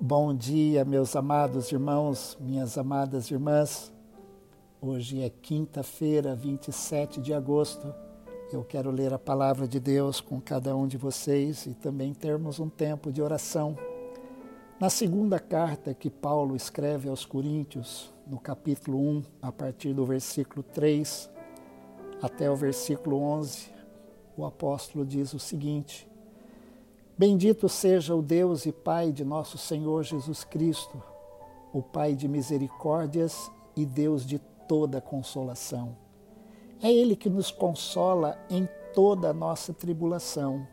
Bom dia, meus amados irmãos, minhas amadas irmãs. Hoje é quinta-feira, 27 de agosto. Eu quero ler a palavra de Deus com cada um de vocês e também termos um tempo de oração. Na segunda carta que Paulo escreve aos Coríntios, no capítulo 1, a partir do versículo 3 até o versículo 11, o apóstolo diz o seguinte: Bendito seja o Deus e Pai de nosso Senhor Jesus Cristo, o Pai de misericórdias e Deus de toda consolação. É Ele que nos consola em toda a nossa tribulação,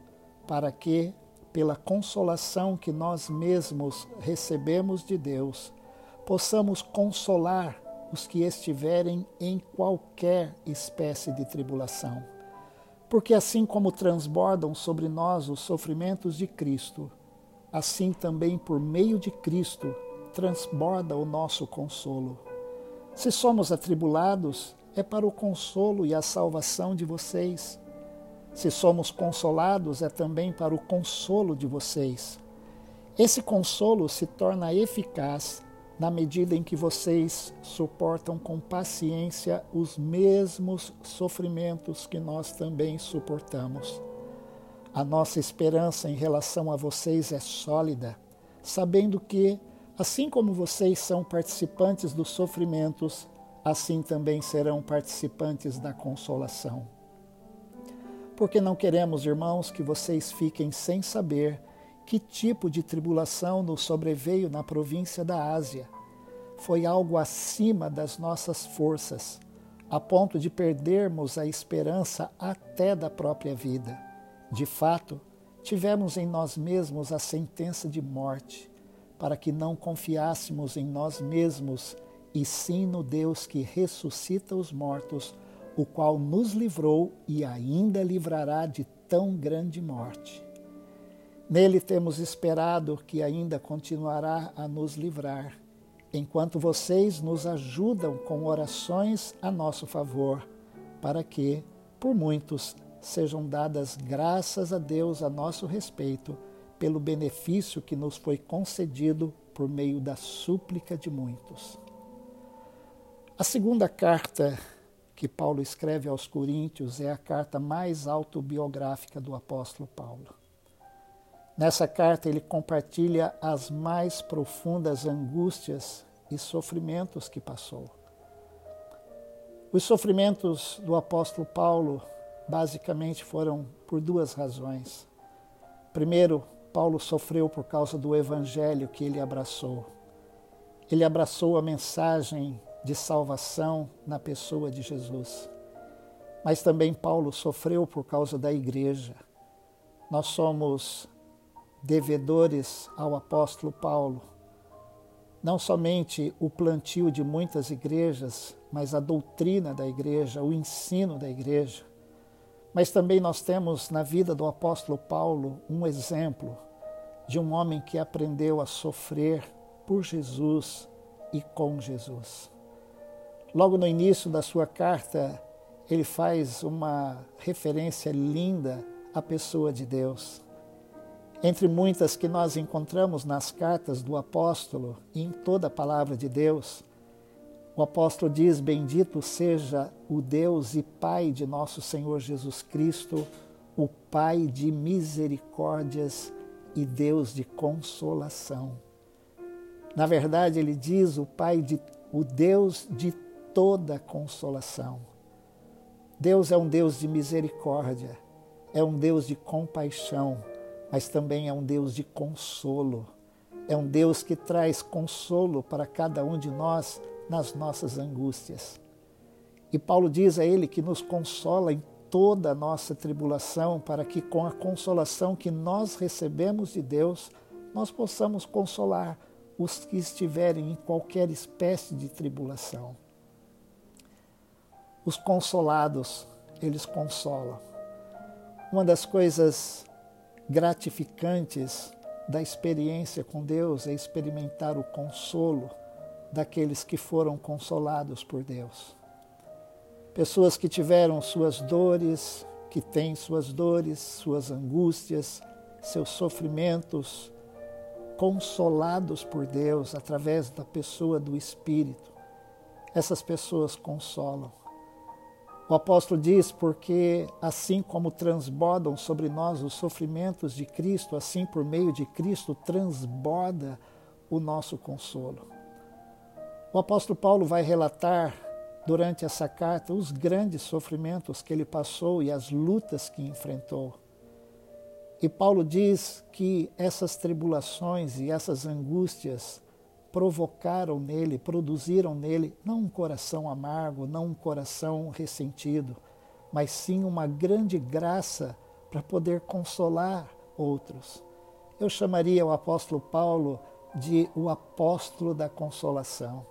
para que, pela consolação que nós mesmos recebemos de Deus, possamos consolar os que estiverem em qualquer espécie de tribulação porque assim como transbordam sobre nós os sofrimentos de Cristo, assim também por meio de Cristo transborda o nosso consolo. Se somos atribulados, é para o consolo e a salvação de vocês. Se somos consolados, é também para o consolo de vocês. Esse consolo se torna eficaz na medida em que vocês suportam com paciência os mesmos sofrimentos que nós também suportamos. A nossa esperança em relação a vocês é sólida, sabendo que, assim como vocês são participantes dos sofrimentos, assim também serão participantes da consolação. Porque não queremos, irmãos, que vocês fiquem sem saber que tipo de tribulação nos sobreveio na província da Ásia. Foi algo acima das nossas forças, a ponto de perdermos a esperança até da própria vida. De fato, tivemos em nós mesmos a sentença de morte, para que não confiássemos em nós mesmos, e sim no Deus que ressuscita os mortos, o qual nos livrou e ainda livrará de tão grande morte. Nele temos esperado que ainda continuará a nos livrar, enquanto vocês nos ajudam com orações a nosso favor, para que, por muitos, sejam dadas graças a Deus a nosso respeito pelo benefício que nos foi concedido por meio da súplica de muitos. A segunda carta que Paulo escreve aos Coríntios é a carta mais autobiográfica do apóstolo Paulo. Nessa carta, ele compartilha as mais profundas angústias e sofrimentos que passou. Os sofrimentos do apóstolo Paulo basicamente foram por duas razões. Primeiro, Paulo sofreu por causa do evangelho que ele abraçou. Ele abraçou a mensagem de salvação na pessoa de Jesus. Mas também Paulo sofreu por causa da igreja. Nós somos devedores ao apóstolo Paulo, não somente o plantio de muitas igrejas, mas a doutrina da igreja, o ensino da igreja. Mas também nós temos na vida do apóstolo Paulo um exemplo de um homem que aprendeu a sofrer por Jesus e com Jesus. Logo no início da sua carta, ele faz uma referência linda à pessoa de Deus. Entre muitas que nós encontramos nas cartas do apóstolo e em toda a palavra de Deus, o apóstolo diz: Bendito seja o Deus e Pai de nosso Senhor Jesus Cristo, o Pai de misericórdias e Deus de consolação. Na verdade, ele diz o Pai de o Deus de toda consolação. Deus é um Deus de misericórdia, é um Deus de compaixão mas também é um Deus de consolo. É um Deus que traz consolo para cada um de nós nas nossas angústias. E Paulo diz a ele que nos consola em toda a nossa tribulação, para que com a consolação que nós recebemos de Deus, nós possamos consolar os que estiverem em qualquer espécie de tribulação. Os consolados, eles consolam. Uma das coisas gratificantes da experiência com Deus é experimentar o consolo daqueles que foram consolados por Deus. Pessoas que tiveram suas dores, que têm suas dores, suas angústias, seus sofrimentos, consolados por Deus através da pessoa do Espírito, essas pessoas consolam. O apóstolo diz: porque assim como transbordam sobre nós os sofrimentos de Cristo, assim por meio de Cristo transborda o nosso consolo. O apóstolo Paulo vai relatar durante essa carta os grandes sofrimentos que ele passou e as lutas que enfrentou. E Paulo diz que essas tribulações e essas angústias provocaram nele, produziram nele não um coração amargo, não um coração ressentido, mas sim uma grande graça para poder consolar outros. Eu chamaria o apóstolo Paulo de o apóstolo da consolação.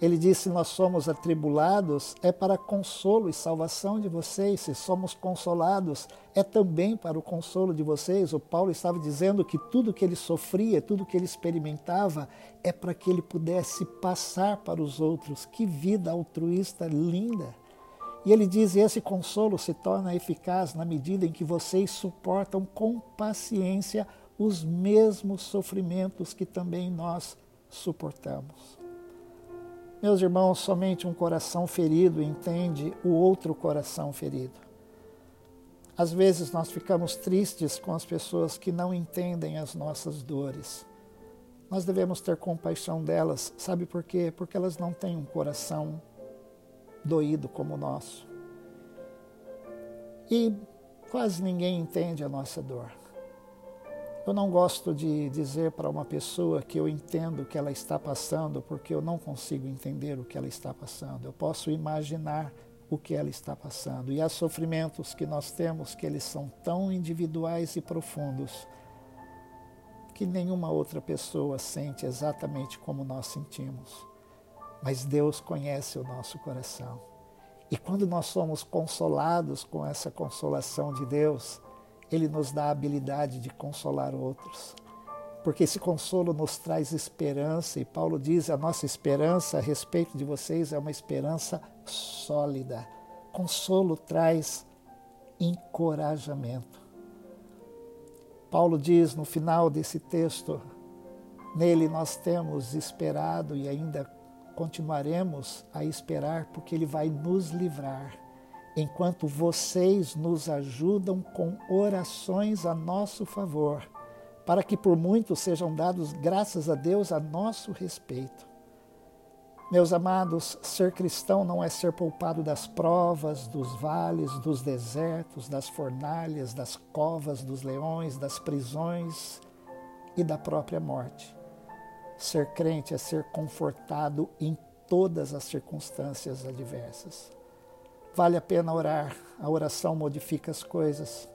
Ele disse: Nós somos atribulados, é para consolo e salvação de vocês. Se somos consolados, é também para o consolo de vocês. O Paulo estava dizendo que tudo que ele sofria, tudo que ele experimentava, é para que ele pudesse passar para os outros. Que vida altruísta linda! E ele diz: esse consolo se torna eficaz na medida em que vocês suportam com paciência os mesmos sofrimentos que também nós suportamos. Meus irmãos, somente um coração ferido entende o outro coração ferido. Às vezes nós ficamos tristes com as pessoas que não entendem as nossas dores. Nós devemos ter compaixão delas, sabe por quê? Porque elas não têm um coração doído como o nosso. E quase ninguém entende a nossa dor. Eu não gosto de dizer para uma pessoa que eu entendo o que ela está passando, porque eu não consigo entender o que ela está passando. Eu posso imaginar o que ela está passando. E há sofrimentos que nós temos que eles são tão individuais e profundos que nenhuma outra pessoa sente exatamente como nós sentimos. Mas Deus conhece o nosso coração. E quando nós somos consolados com essa consolação de Deus, ele nos dá a habilidade de consolar outros. Porque esse consolo nos traz esperança, e Paulo diz: a nossa esperança a respeito de vocês é uma esperança sólida. Consolo traz encorajamento. Paulo diz no final desse texto: nele nós temos esperado e ainda continuaremos a esperar, porque ele vai nos livrar enquanto vocês nos ajudam com orações a nosso favor, para que por muitos sejam dados graças a Deus a nosso respeito. Meus amados, ser cristão não é ser poupado das provas, dos vales, dos desertos, das fornalhas, das covas, dos leões, das prisões e da própria morte. Ser crente é ser confortado em todas as circunstâncias adversas. Vale a pena orar, a oração modifica as coisas.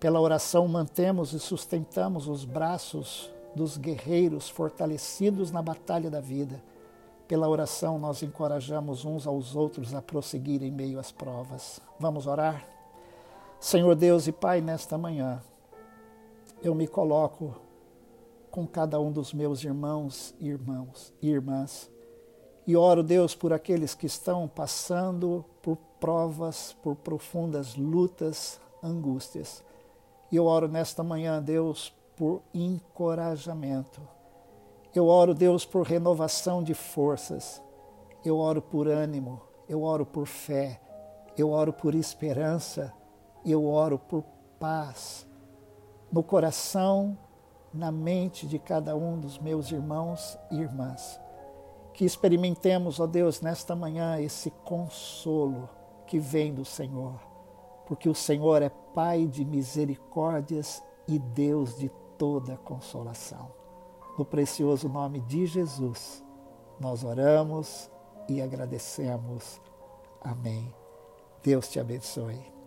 Pela oração mantemos e sustentamos os braços dos guerreiros fortalecidos na batalha da vida. Pela oração nós encorajamos uns aos outros a prosseguir em meio às provas. Vamos orar? Senhor Deus e Pai, nesta manhã, eu me coloco com cada um dos meus irmãos e irmãos e irmãs e oro, Deus, por aqueles que estão passando por provas, por profundas lutas, angústias. E eu oro nesta manhã, Deus, por encorajamento. Eu oro, Deus, por renovação de forças. Eu oro por ânimo. Eu oro por fé. Eu oro por esperança. Eu oro por paz no coração, na mente de cada um dos meus irmãos e irmãs que experimentemos, ó Deus, nesta manhã esse consolo que vem do Senhor, porque o Senhor é Pai de misericórdias e Deus de toda consolação. No precioso nome de Jesus, nós oramos e agradecemos. Amém. Deus te abençoe.